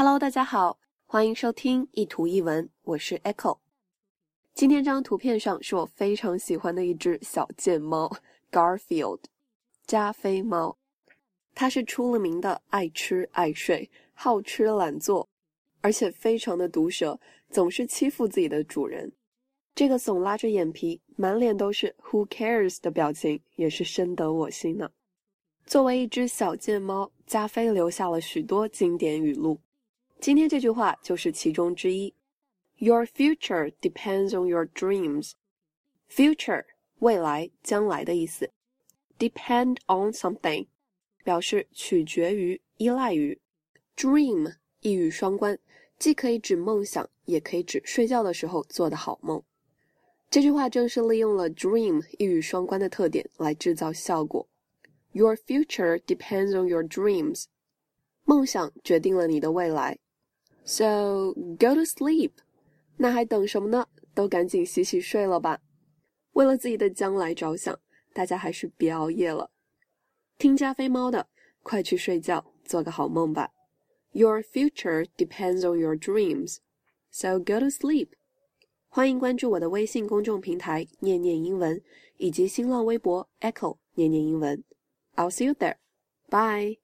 Hello，大家好，欢迎收听一图一文，我是 Echo。今天这张图片上是我非常喜欢的一只小贱猫 Garfield，加菲猫。它是出了名的爱吃爱睡、好吃懒做，而且非常的毒舌，总是欺负自己的主人。这个总拉着眼皮、满脸都是 “Who cares” 的表情，也是深得我心呢。作为一只小贱猫，加菲留下了许多经典语录。今天这句话就是其中之一。Your future depends on your dreams. Future 未来、将来的意思。Depend on something 表示取决于、依赖于。Dream 一语双关，既可以指梦想，也可以指睡觉的时候做的好梦。这句话正是利用了 dream 一语双关的特点来制造效果。Your future depends on your dreams. 梦想决定了你的未来。So go to sleep，那还等什么呢？都赶紧洗洗睡了吧。为了自己的将来着想，大家还是别熬夜了。听加菲猫的，快去睡觉，做个好梦吧。Your future depends on your dreams, so go to sleep。欢迎关注我的微信公众平台“念念英文”以及新浪微博 “Echo 念念英文”。I'll see you there. Bye.